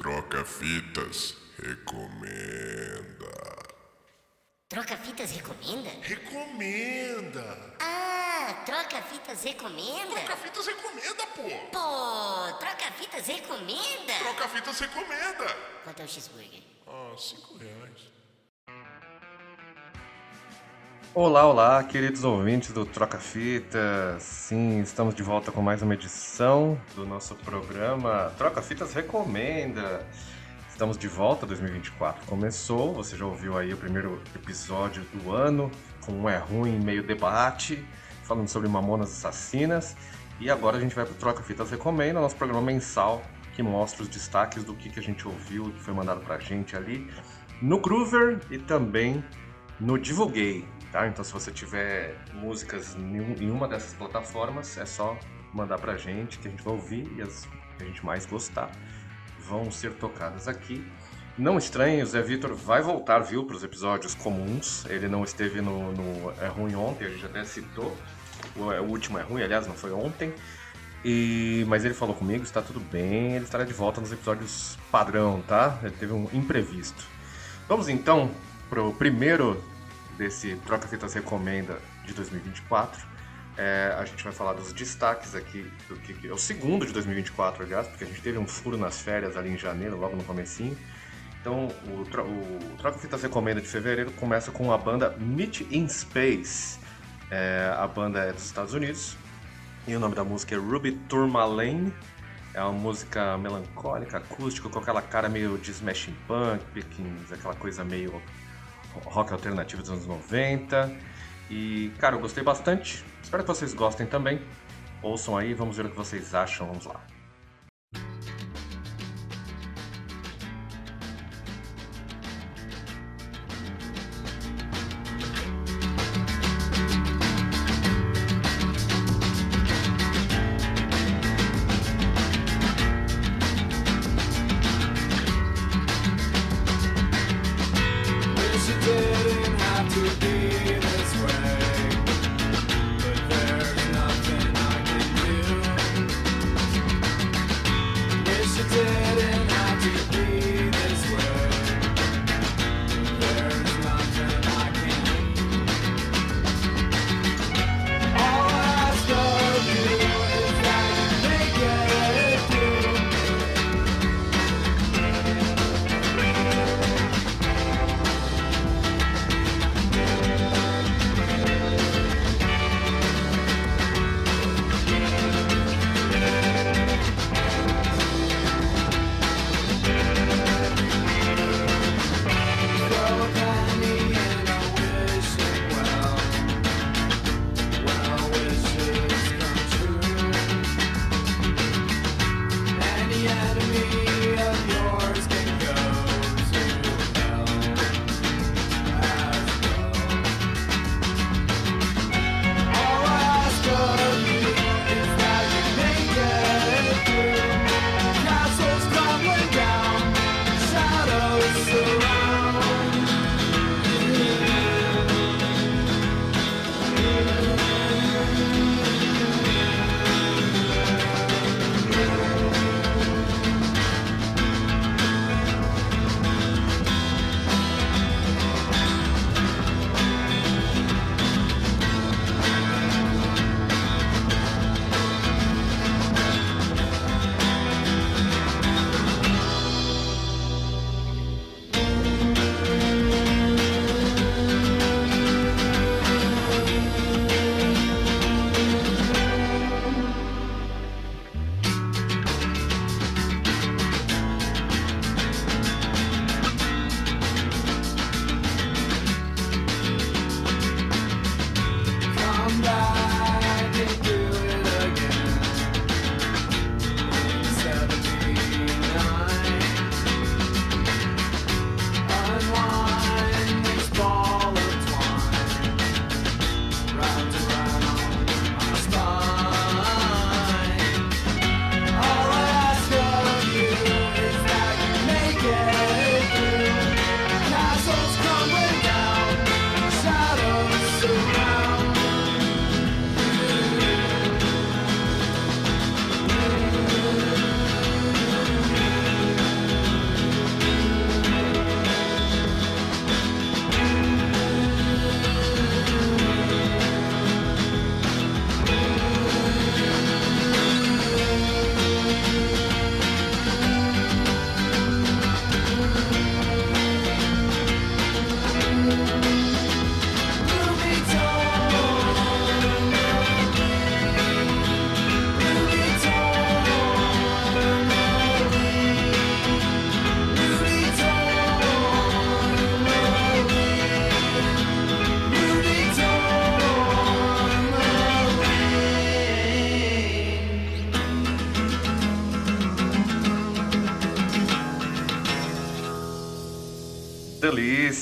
Troca Fitas recomenda. Troca Fitas recomenda? Recomenda! Ah, Troca Fitas recomenda? Troca Fitas recomenda, pô! Pô, Troca Fitas recomenda? Troca Fitas recomenda! Quanto é o cheeseburger? Ah, cinco reais. Olá, olá, queridos ouvintes do Troca Fitas. Sim, estamos de volta com mais uma edição do nosso programa Troca Fitas Recomenda. Estamos de volta, 2024 começou, você já ouviu aí o primeiro episódio do ano, com um é ruim, meio debate, falando sobre mamonas assassinas. E agora a gente vai pro Troca Fitas Recomenda, nosso programa mensal que mostra os destaques do que, que a gente ouviu, o que foi mandado pra gente ali no Groover e também no Divulguei, tá? Então se você tiver músicas em um- uma dessas plataformas, é só mandar pra gente que a gente vai ouvir e as que a gente mais gostar vão ser tocadas aqui. Não estranhe, o Zé Vitor vai voltar, viu, para os episódios comuns. Ele não esteve no, no É Ruim ontem, a gente até citou. O, o último É Ruim, aliás, não foi ontem. E, mas ele falou comigo, está tudo bem, ele estará de volta nos episódios padrão, tá? Ele teve um imprevisto. Vamos então pro primeiro desse Troca Fitas Recomenda de 2024. É, a gente vai falar dos destaques aqui, do que é o segundo de 2024, aliás, porque a gente teve um furo nas férias ali em janeiro, logo no comecinho. Então, o, o Troca Fitas Recomenda de fevereiro começa com a banda Meet in Space. É, a banda é dos Estados Unidos e o nome da música é Ruby Tourmaline. É uma música melancólica, acústica, com aquela cara meio de smashing punk, pickings, aquela coisa meio rock alternativo dos anos 90. E, cara, eu gostei bastante. Espero que vocês gostem também. Ouçam aí, vamos ver o que vocês acham. Vamos lá.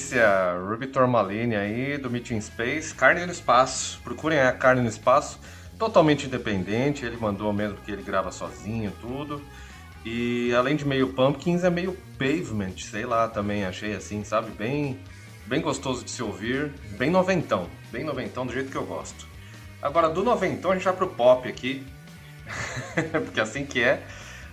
Delícia, Ruby Tourmaline aí, do Meeting Space, Carne no Espaço. Procurem a Carne no Espaço, totalmente independente, ele mandou mesmo que ele grava sozinho, tudo. E além de meio Pumpkins, é meio Pavement, sei lá, também achei assim, sabe? Bem, bem gostoso de se ouvir, bem noventão, bem noventão do jeito que eu gosto. Agora, do noventão a gente vai pro pop aqui, porque é assim que é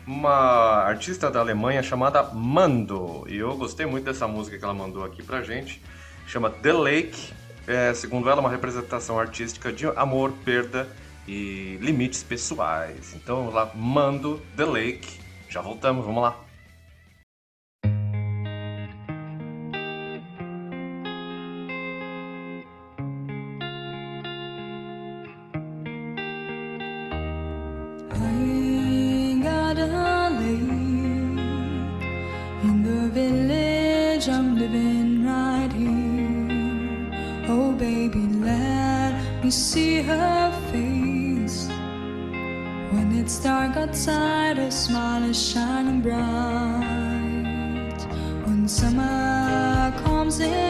uma artista da Alemanha chamada Mando. E eu gostei muito dessa música que ela mandou aqui pra gente. Chama The Lake. É, segundo ela, uma representação artística de amor, perda e limites pessoais. Então, lá, Mando, The Lake. Já voltamos, vamos lá. see her face. When it's dark outside, her smile is shining bright. When summer comes in.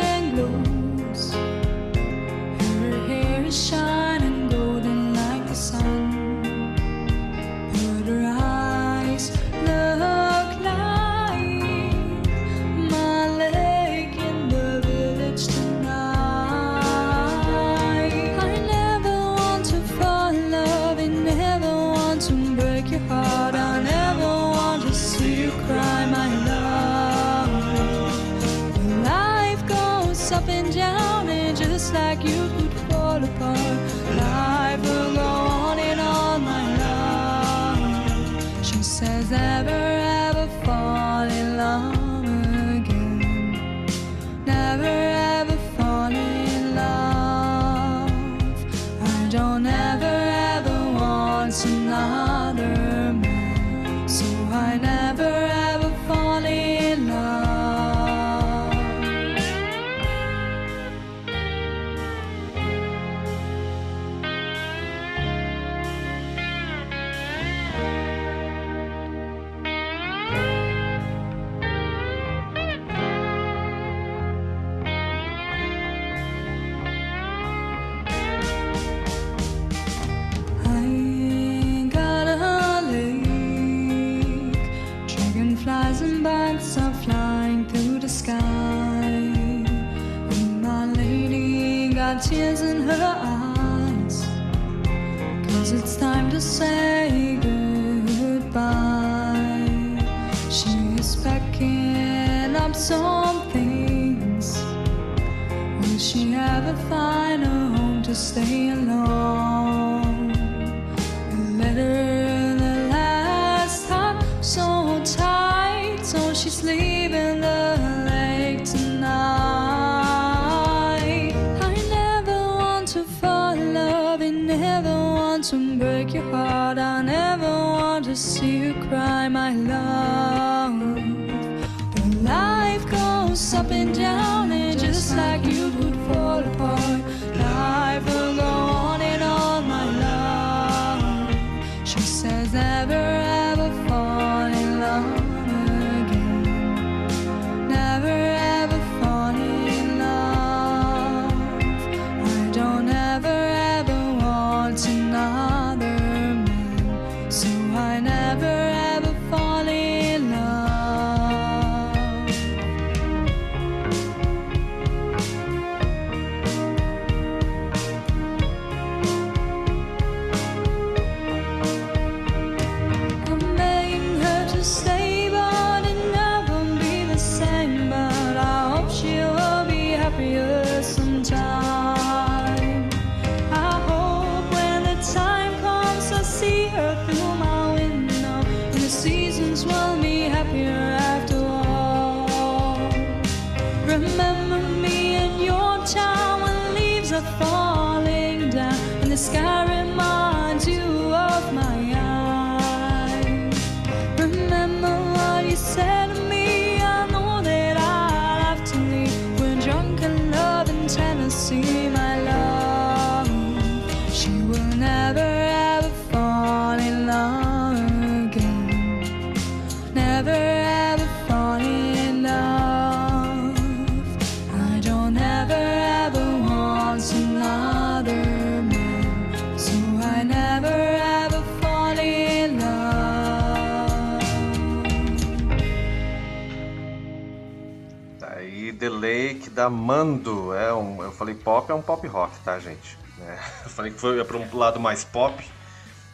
Lake da Mando. É um, eu falei pop, é um pop rock, tá, gente? É, eu falei que foi para um lado mais pop,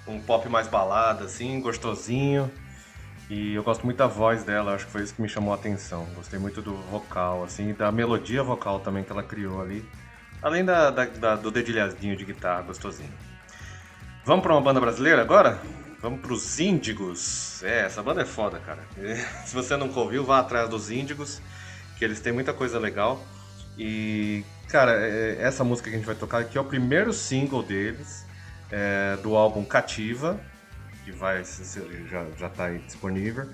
um pop mais balada, assim, gostosinho. E eu gosto muito da voz dela, acho que foi isso que me chamou a atenção. Gostei muito do vocal, assim, da melodia vocal também que ela criou ali. Além da, da- da- do dedilhadinho de guitarra gostosinho. Vamos pra uma banda brasileira agora? Vamos pros Índigos. É, essa banda é foda, cara. Se você nunca ouviu, vá atrás dos Índigos, que eles têm muita coisa legal. E, cara, é- essa música que a gente vai tocar aqui é o primeiro single deles, é, do álbum Cativa, que vai, já, já tá aí disponível.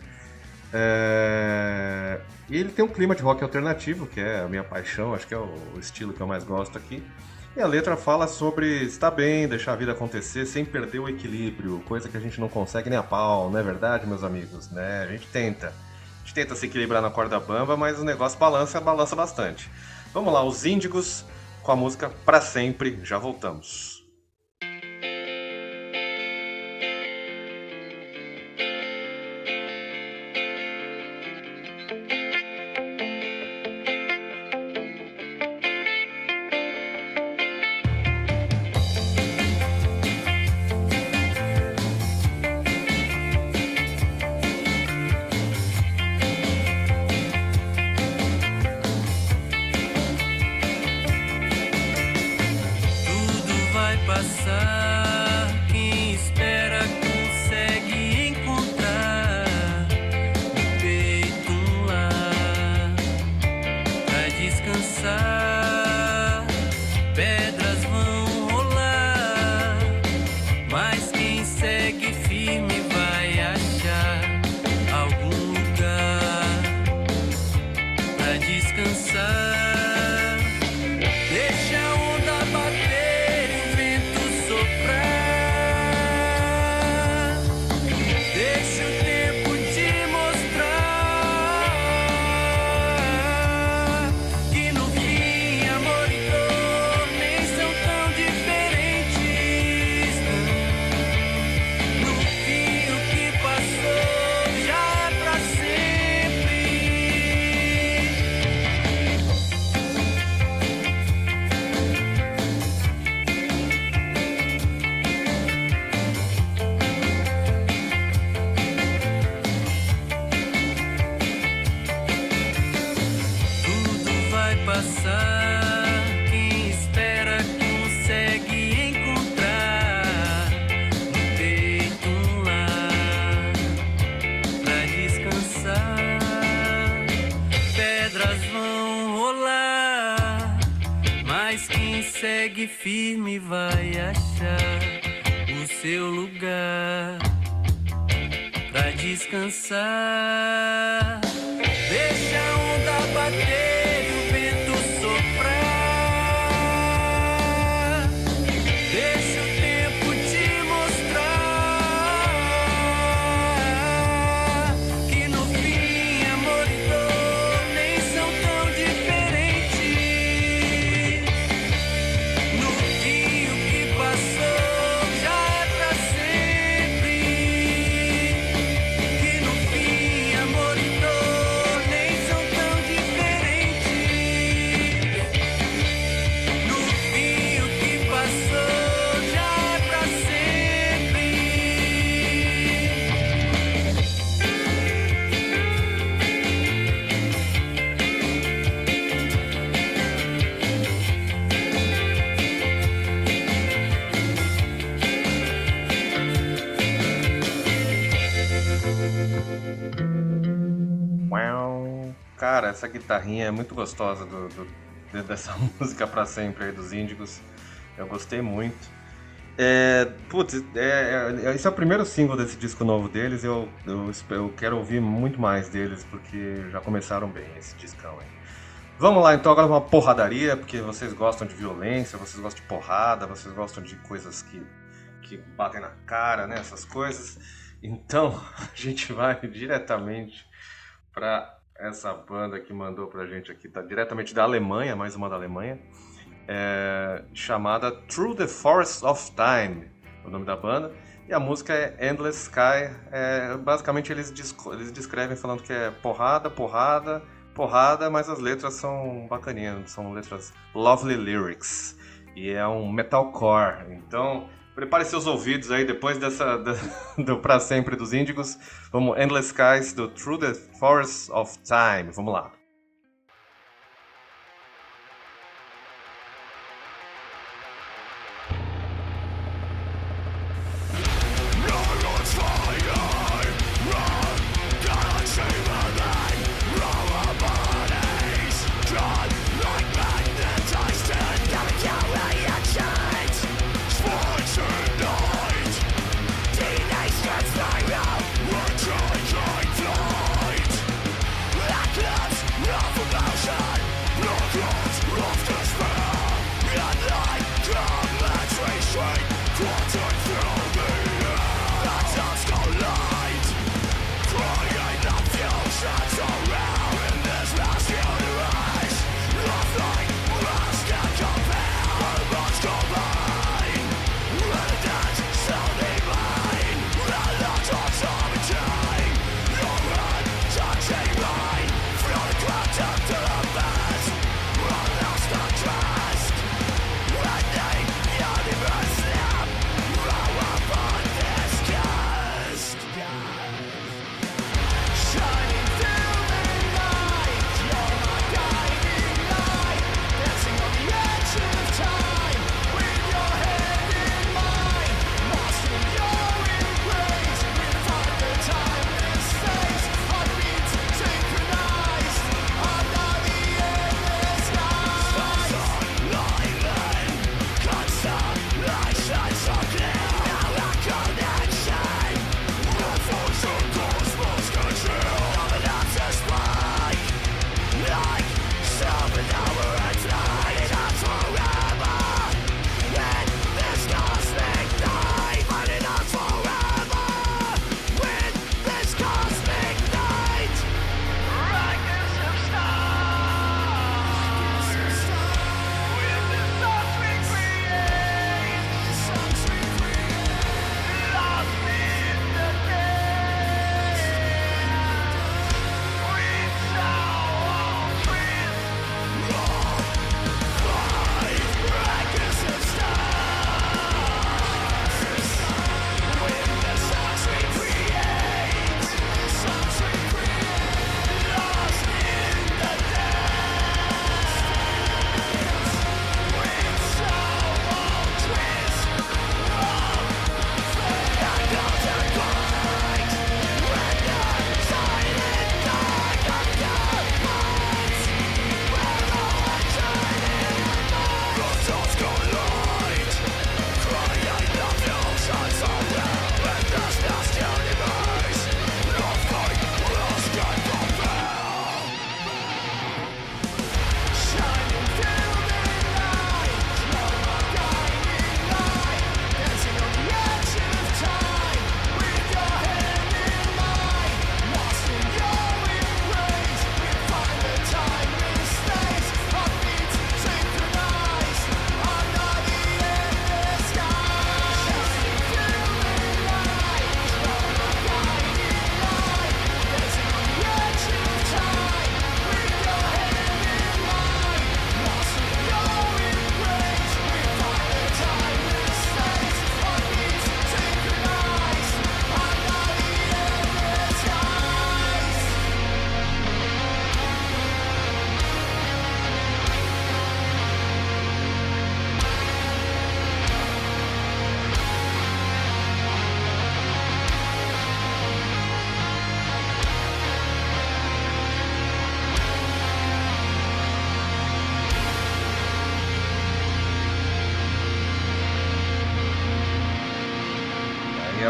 É, E ele tem um clima de rock alternativo, que é a minha paixão, acho que é o estilo que eu mais gosto aqui. E a letra fala sobre estar bem, deixar a vida acontecer sem perder o equilíbrio, coisa que a gente não consegue nem a pau, não é verdade, meus amigos? Né? A gente tenta. A gente tenta se equilibrar na corda bamba, mas o negócio balança, balança bastante. Vamos lá, os Índigos com a música Pra Sempre, já voltamos. Vai passar. Segue firme vai achar o seu lugar pra descansar. Essa guitarrinha é muito gostosa do, do- de- dessa música pra sempre aí dos Índigos. Eu gostei muito. É, putz, é, é- esse é o primeiro single desse disco novo deles. Eu, eu, eu quero ouvir muito mais deles porque já começaram bem esse discão aí. Vamos lá, então agora uma porradaria, porque vocês gostam de violência, vocês gostam de porrada, vocês gostam de coisas que, que batem na cara, né? Essas coisas. Então a gente vai diretamente para essa banda que mandou pra gente aqui, tá diretamente da Alemanha, mais uma da Alemanha, é, chamada Through the Forest of Time, o nome da banda. E a música é Endless Sky. É, basicamente eles, eles descrevem falando que é porrada, porrada, porrada, mas as letras são bacaninhas, são letras lovely lyrics. E é um metalcore. Então, prepare seus ouvidos aí depois dessa da- do Pra Sempre dos Índigos. Vamos Endless Skies do Through the Forest of Time. Vamos lá.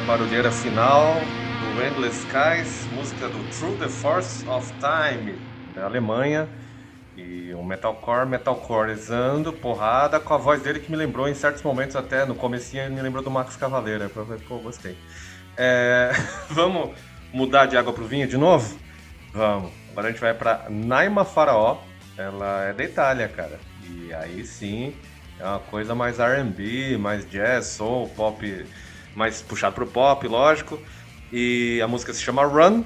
Barulheira final do Endless Skies, música do Through the Force of Time, da Alemanha. E um metalcore, metalcorezando, porrada, com a voz dele que me lembrou em certos momentos até, no comecinho me lembrou do Max Cavaleira. Pô, gostei. É, vamos mudar de água pro vinho de novo? Vamos. Agora a gente vai pra Naima Faraó. Ela é da Itália, cara. E aí sim, é uma coisa mais R&B, mais jazz, soul, pop, mais puxado pro pop, lógico. E a música se chama Run.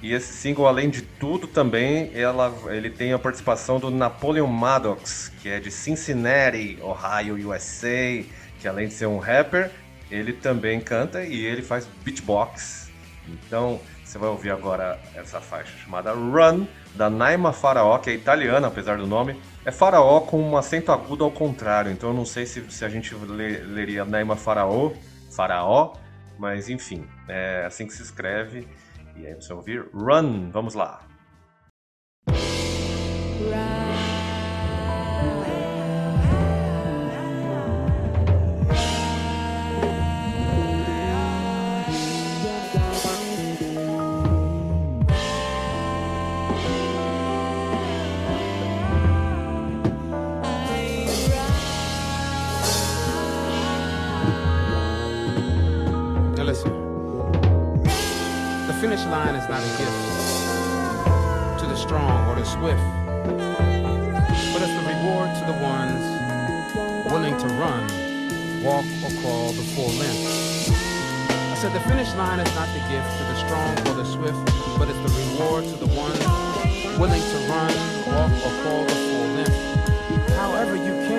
E esse single, além de tudo, também ela, ele tem a participação do Napoleon Maddox, que é de Cincinnati, Ohio, USA, que além de ser um rapper, ele também canta e ele faz beatbox. Então, você vai ouvir agora essa faixa chamada Run, da Naima Faraó, que é italiana, apesar do nome. É Faraó com um acento agudo ao contrário, então eu não sei se, se a gente leria Naima Faraó, Faraó, mas enfim, é assim que se escreve. E aí você ouvir Run, vamos lá. Now not a gift to the strong or the swift, but it's the reward to the ones willing to run, walk, or crawl the full length. I said the finish line is not the gift to the strong or the swift, but it's the reward to the ones willing to run, walk, or crawl the full length. However you can,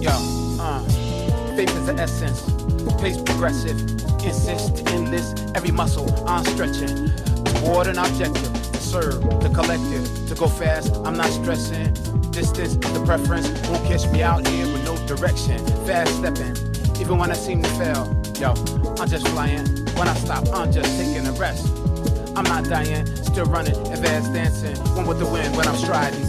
Yo, uh, faith is the essence. Pace progressive, insist, endless. Every muscle I'm stretching toward an objective. To serve the collective, to go fast. I'm not stressing. Distance, the preference. Won't catch me out here with no direction. Fast stepping, even when I seem to fail. Yo, I'm just flying. When I stop, I'm just taking a rest. I'm not dying, still running, advanced dancing. One with the wind when I'm striding.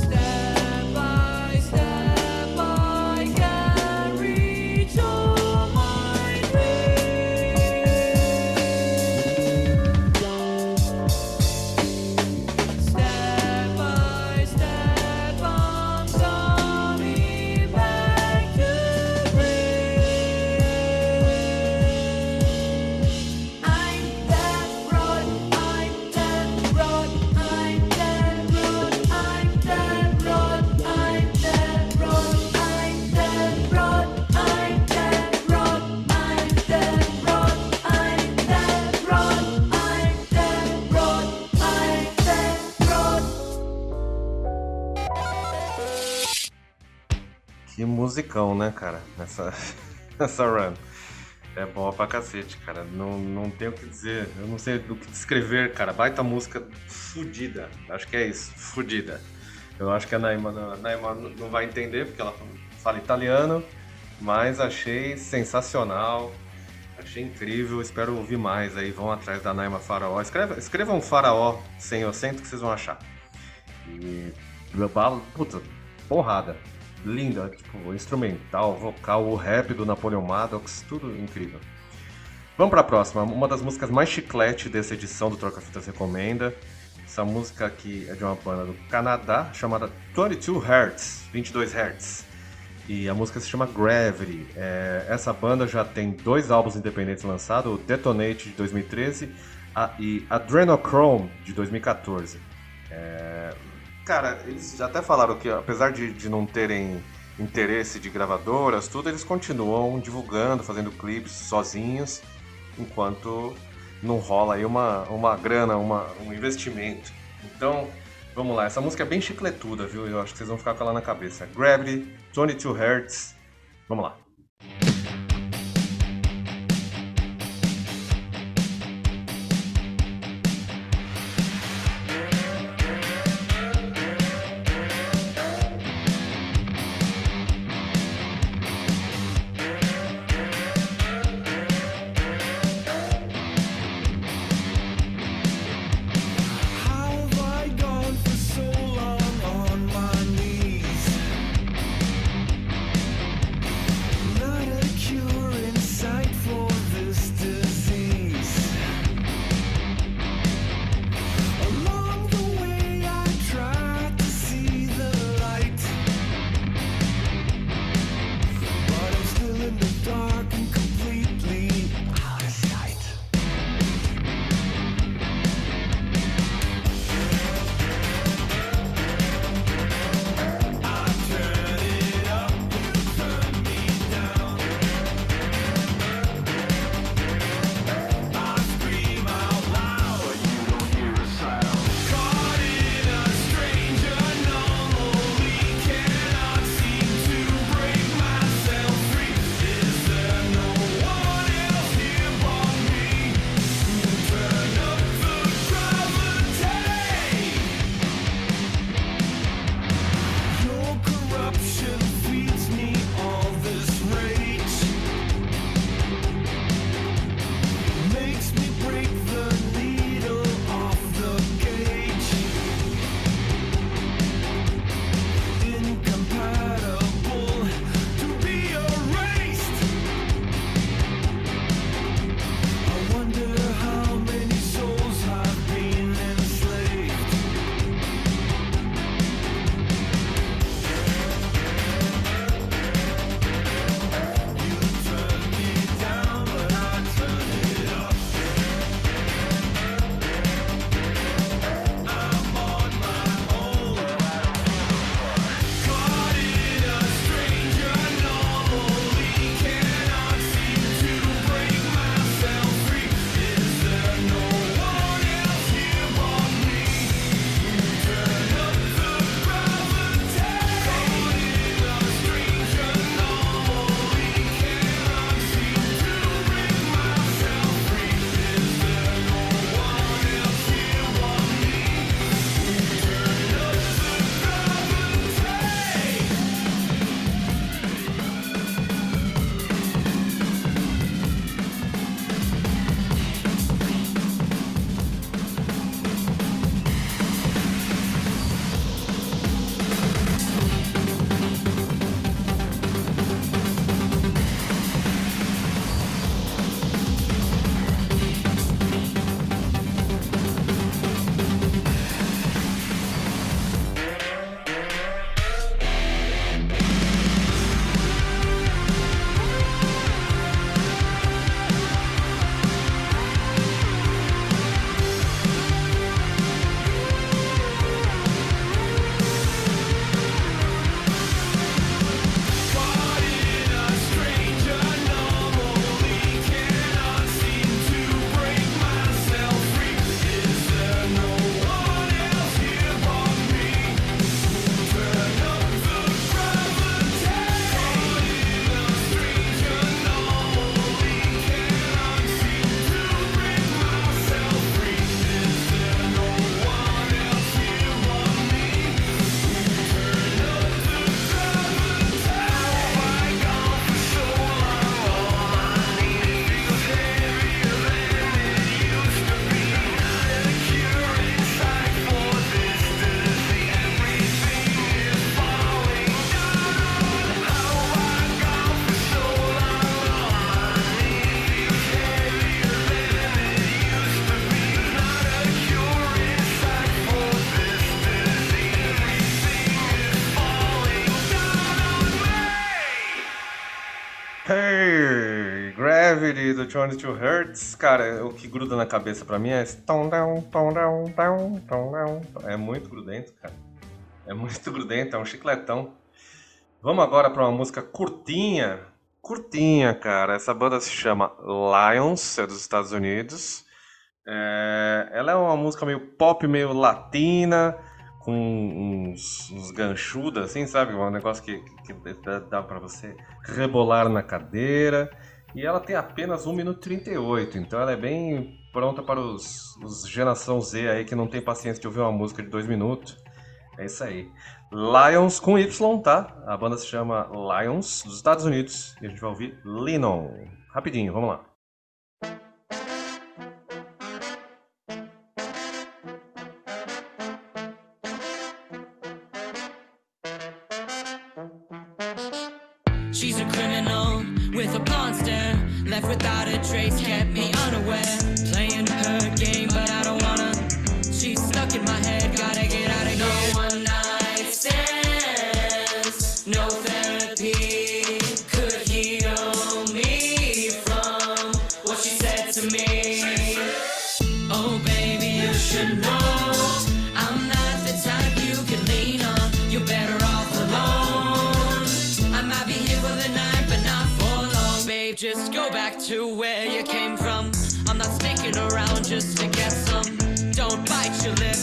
Musicão, né, cara? Nessa, nessa run. É boa pra cacete, cara. Não, não tenho o que dizer. Eu não sei do que descrever, cara. Baita música fudida. Acho que é isso, fudida. Eu acho que a Naima, a Naima não vai entender, porque ela fala italiano, mas achei sensacional. Achei incrível, espero ouvir mais aí. Vão atrás da Naima Faraó. Escreva, escrevam Faraó sem acento que vocês vão achar. E. Puta, porrada. Linda, tipo, instrumental, vocal, o rap do Napoleon Maddox, tudo incrível. Vamos pra próxima, uma das músicas mais chiclete dessa edição do Troca Fitas Recomenda. Essa música aqui é de uma banda do Canadá chamada 22 Hertz, 22 Hertz. E a música se chama Gravity. É, essa banda já tem dois álbuns independentes lançados, o Detonate de 2013 a, e Adrenochrome de 2014. É, cara, eles já até falaram que apesar de, de não terem interesse de gravadoras, tudo, eles continuam divulgando, fazendo clipes sozinhos, enquanto não rola aí uma, uma grana, uma, um investimento. Então, vamos lá, essa música é bem chicletuda, viu? Eu acho que vocês vão ficar com ela na cabeça. Gravity, 22 Hertz. Vamos lá. Aí do 22 Hertz, cara, o que gruda na cabeça pra mim é esse tom down, tom down, tom down. É muito grudento, cara. É muito grudento, é um chicletão. Vamos agora pra uma música curtinha. Curtinha, cara. Essa banda se chama Lions, é dos Estados Unidos. É, ela é uma música meio pop, meio latina, com uns, uns ganchudos, assim, sabe? Um negócio que, que, dá, pra você rebolar na cadeira. E ela tem apenas 1 minuto e 38, então ela é bem pronta para os, os geração Z aí que não tem paciência de ouvir uma música de 2 minutos. É isso aí. Lions com Y, tá? A banda se chama Lions, dos Estados Unidos. E a gente vai ouvir Lennon. Rapidinho, vamos lá. Just go back to where you came from. I'm not sticking around just to get some. Don't bite your lip,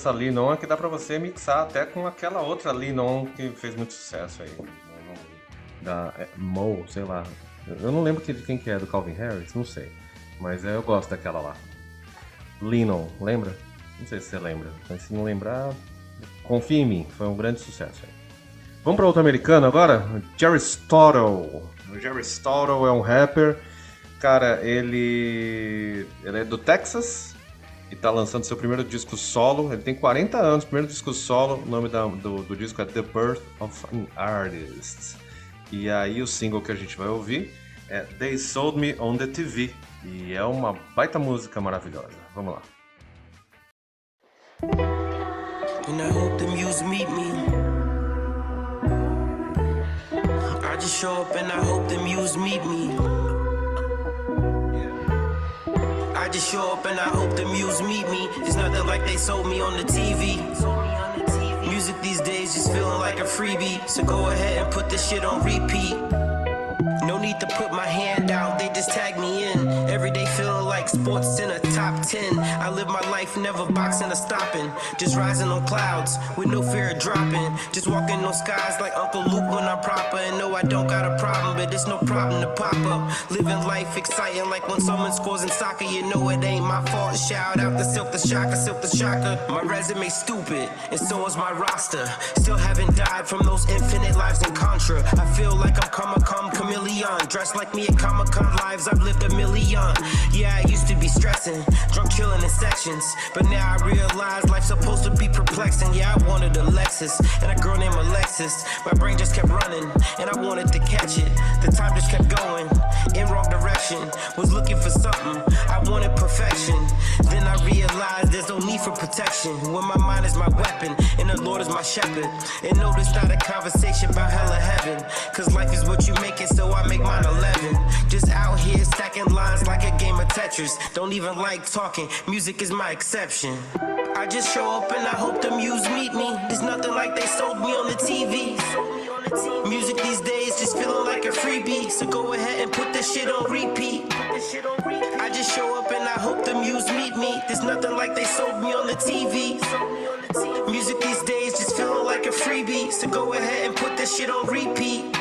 Dessa Linon é que dá pra você mixar até com aquela outra Linon que fez muito sucesso aí. Da é, Mo, sei lá. Eu não lembro de quem que é, do Calvin Harris, não sei. Mas é, eu gosto daquela lá. Linon, lembra? Não sei se você lembra. Mas se não lembrar, confia em mim, foi um grande sucesso aí. Vamos para outro americano agora? Jerry Stottle. O Jerry Stottle é um rapper. Cara, ele, ele é do Texas e tá lançando seu primeiro disco solo. Ele tem 40 anos, primeiro disco solo. O nome da- do, do disco é The Birth of an Artist. E aí o single que a gente vai ouvir é They Sold Me on the TV. E é uma baita música maravilhosa. Vamos lá. And I hope the muse meet me. I just show up and I hope the muse meet me. Just show up and I hope the muse meet me. It's nothing like they sold me on the TV. Music these days just feeling like a freebie. So go ahead and put this shit on repeat. No need to put my hand out, they just tag me in. Every day feeling like sports in a top 10. I live my life never boxing or stopping. Just rising on clouds with no fear of dropping. Just walking on skies like Uncle Luke when I'm proper. And no, I don't got a problem, but it's no problem to pop up. Living life exciting like when someone scores in soccer. You know it ain't my fault. Shout out to Silk the Shocker, Silk the Shocker. My resume stupid, and so is my roster. Still haven't died from those infinite lives in Contra. I feel like I'm come come chameleon. Dressed like me at Comic Con lives, I've lived a million. Yeah, used to be stressing, drunk chilling in sections. But now I realize life's supposed to be perplexing. Yeah, I wanted a Lexus and a girl named Alexis. My brain just kept running, and I wanted to catch it. The time just kept going in wrong direction. Was looking for something, I wanted perfection. Then I realized there's no need for protection. When my mind is my weapon, and the Lord is my shepherd. And no, this not a conversation about hell or heaven. Cause life is what you make it, so I make mine 11. Just out here stacking lines like a game of Tetris. Don't even like talking, music is my exception. I just show up and I hope the muse meet me. It's nothing like they sold me on the TV. Music these days just feeling like a freebie. So go ahead and put this shit on repeat. I just show up and I hope the muse meet me. There's nothing like they sold me on the TV. Music these days just feeling like a freebie. So go ahead and put this shit on repeat.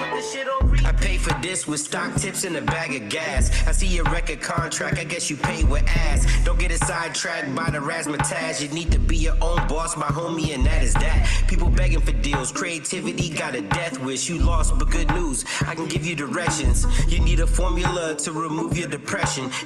I pay for this with stock tips and a bag of gas. I see your record contract, I guess you pay with ass. Don't get it sidetracked by the razzmatazz. You need to be your own boss, my homie, and that is that. People begging for deals, creativity got a death wish. You lost, but good news, I can give you directions. You need a formula to remove your depression.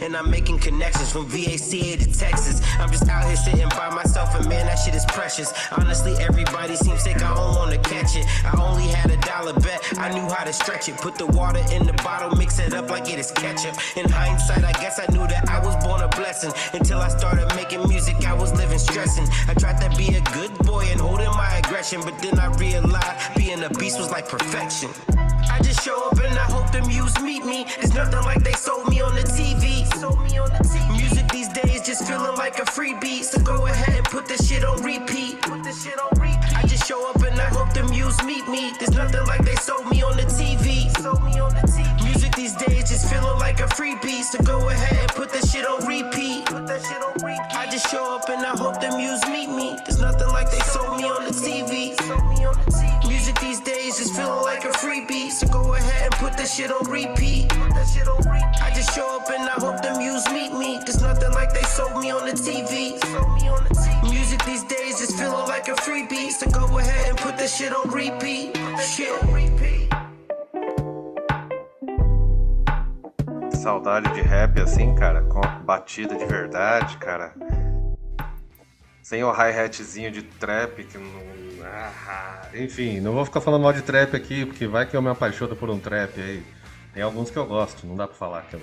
And I'm making connections from VACA to Texas. I'm just out here sitting by myself, and man, that shit is precious. Honestly, everybody seems sick, I don't wanna catch it. I only had a dollar bet, I knew how to stretch it. Put the water in the bottle, mix it up like it is ketchup. In hindsight, I guess I knew that I was born a blessing. Until I started making music, I was living stressing. I tried to be a good boy and holding my aggression, but then I realized being a beast was like perfection. I just show up and I hope the muse meet me. It's nothing like they sold me on the TV. Sold me on the TV. Music these days just feeling like a free freebie. So go ahead and put this shit on repeat. Shit on repeat. I just show up and I hope the muse meet me. There's nothing like they sold me on the TV. Sold me on the TV. Music these days just feeling like a free freebie. So go ahead and put this shit on repeat. Shit on repeat. I just show up and I hope the muse meet me. There's nothing like they sold me on the TV. Just feeling like a freebie. So go ahead and put that shit on repeat. I just show up and I hope the muse meet me. There's nothing like they sold me on the TV. Music these days just feeling like a freebie. So go ahead and put that shit on repeat. Shit. Saudade de rap assim, cara, com a batida de verdade, cara. Sem o hi-hatzinho de trap que não. Ah, enfim, não vou ficar falando mal de trap aqui, porque vai que eu me apaixono por um trap aí. Tem alguns que eu gosto, não dá pra falar que eu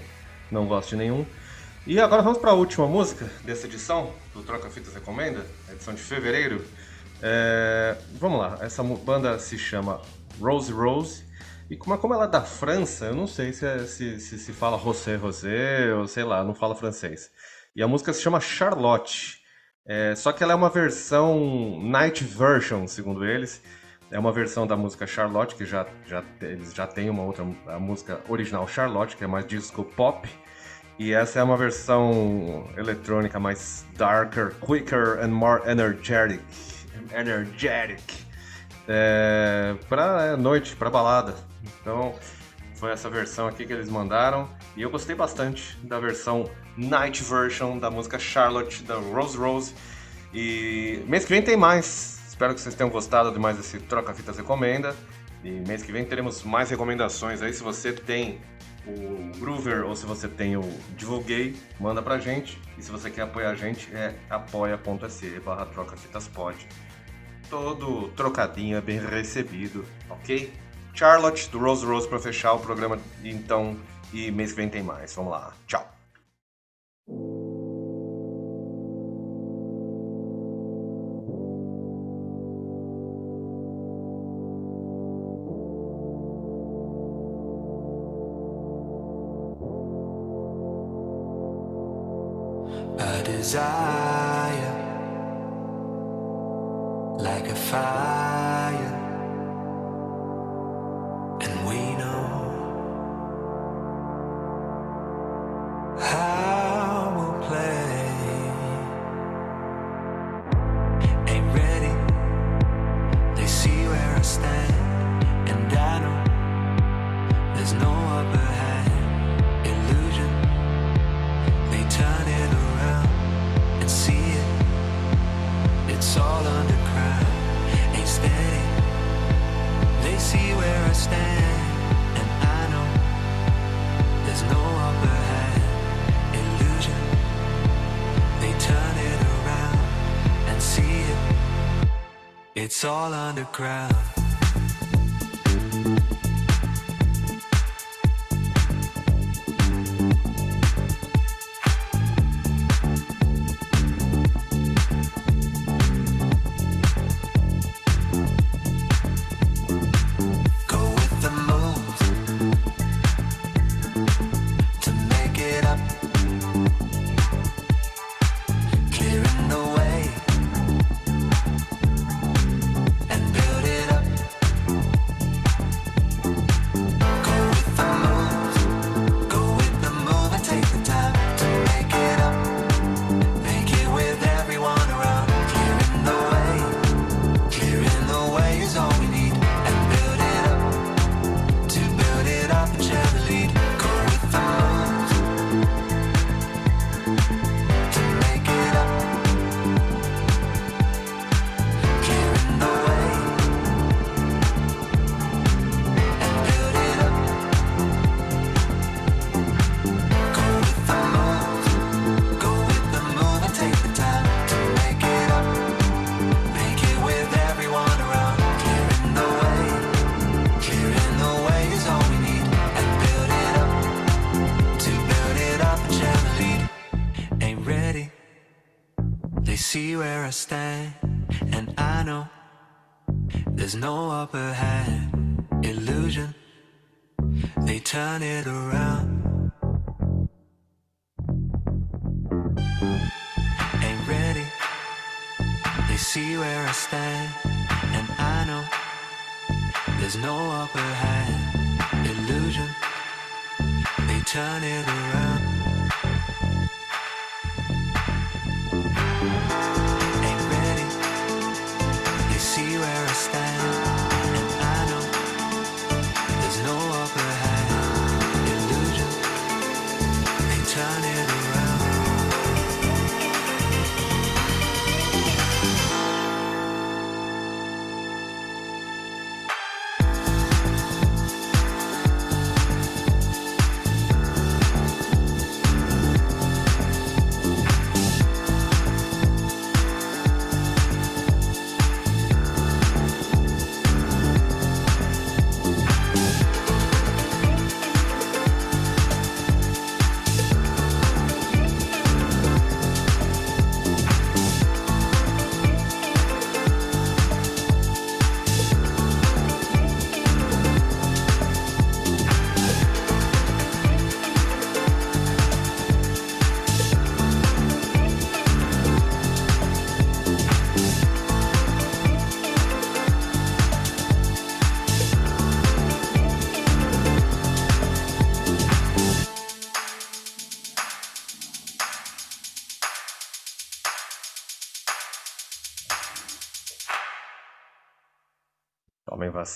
não gosto de nenhum. E agora vamos pra última música dessa edição, do Troca Fitas Recomenda, edição de fevereiro. É, vamos lá, essa banda se chama Rose Rose. E como, como ela é da França, eu não sei se, é- se, se, se fala Rosé Rosé ou sei lá, não fala francês. E a música se chama Charlotte. É, só que ela é uma versão night version, segundo eles. É uma versão da música Charlotte, que já, já, eles já têm uma outra a música original Charlotte, que é mais disco pop. E essa é uma versão eletrônica mais darker, quicker and more energetic. Energetic. É, pra é, noite, pra balada. Então, foi essa versão aqui que eles mandaram. E eu gostei bastante da versão Night Version da música Charlotte, da Rose Rose. E mês que vem tem mais. Espero que vocês tenham gostado de mais esse Troca Fitas Recomenda. E mês que vem teremos mais recomendações aí. Se você tem o Groover ou se você tem o Divulguei, manda pra gente. E se você quer apoiar a gente, é apoia.se barra Troca Fitas Pod. Todo trocadinho é bem recebido, ok? Charlotte do Rose Rose pra fechar o programa, então. E mês que vem tem mais. Vamos lá. Tchau. desire like a fire the crowd.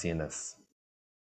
Vacinas.